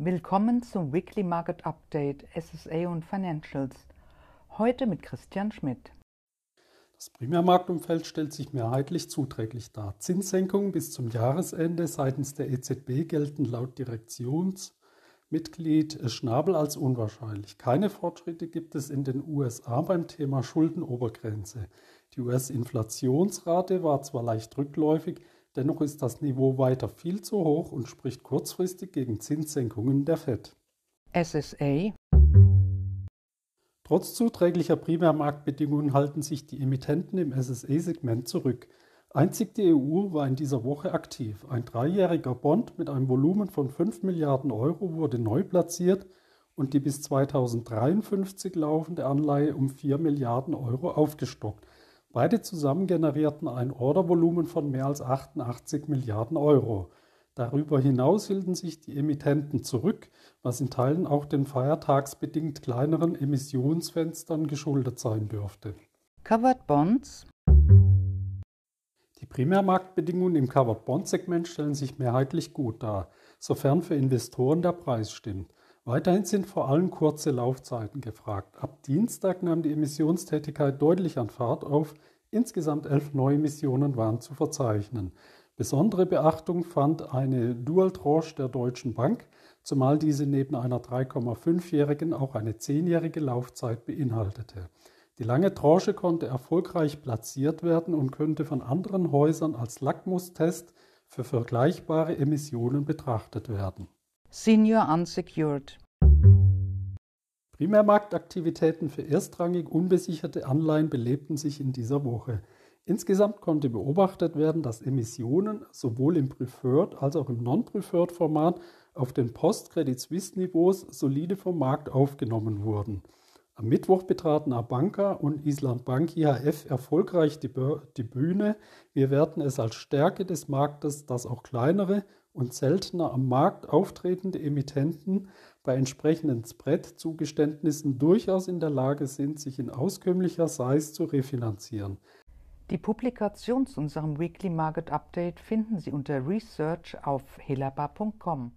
Willkommen zum Weekly Market Update SSA und Financials. Heute mit Christian Schmidt. Das Primärmarktumfeld stellt sich mehrheitlich zuträglich dar. Zinssenkungen bis zum Jahresende seitens der EZB gelten laut Direktionsmitglied Schnabel als unwahrscheinlich. Keine Fortschritte gibt es in den USA beim Thema Schuldenobergrenze. Die US-Inflationsrate war zwar leicht rückläufig, dennoch ist das Niveau weiter viel zu hoch und spricht kurzfristig gegen Zinssenkungen der Fed. SSA Trotz zuträglicher Primärmarktbedingungen halten sich die Emittenten im SSE-Segment zurück. Einzig die EU war in dieser Woche aktiv. Ein dreijähriger Bond mit einem Volumen von 5 Milliarden Euro wurde neu platziert und die bis 2053 laufende Anleihe um 4 Milliarden Euro aufgestockt. Beide zusammen generierten ein Ordervolumen von mehr als 88 Milliarden Euro. Darüber hinaus hielten sich die Emittenten zurück, was in Teilen auch den feiertagsbedingt kleineren Emissionsfenstern geschuldet sein dürfte. Covered Bonds Die Primärmarktbedingungen im Covered Bond Segment stellen sich mehrheitlich gut dar, sofern für Investoren der Preis stimmt. Weiterhin sind vor allem kurze Laufzeiten gefragt. Ab Dienstag nahm die Emissionstätigkeit deutlich an Fahrt auf. Insgesamt elf Neuemissionen waren zu verzeichnen. Besondere Beachtung fand eine Dual-Tranche der Deutschen Bank, zumal diese neben einer 3,5-jährigen auch eine 10-jährige Laufzeit beinhaltete. Die lange Tranche konnte erfolgreich platziert werden und könnte von anderen Häusern als Lackmustest für vergleichbare Emissionen betrachtet werden. Senior Unsecured Primärmarktaktivitäten für erstrangig unbesicherte Anleihen belebten sich in dieser Woche. Insgesamt konnte beobachtet werden, dass Emissionen sowohl im Preferred als auch im Non-Preferred Format auf den Post-Credit Suisse-Niveaus solide vom Markt aufgenommen wurden. Am Mittwoch betraten Abanka und Island Bank IHF erfolgreich die, die, Bühne. Wir werten es als Stärke des Marktes, dass auch kleinere und seltener am Markt auftretende Emittenten bei entsprechenden Spread-Zugeständnissen durchaus in der Lage sind, sich in auskömmlicher Size zu refinanzieren. Die Publikation zu unserem Weekly Market Update finden Sie unter Research auf helaba.com.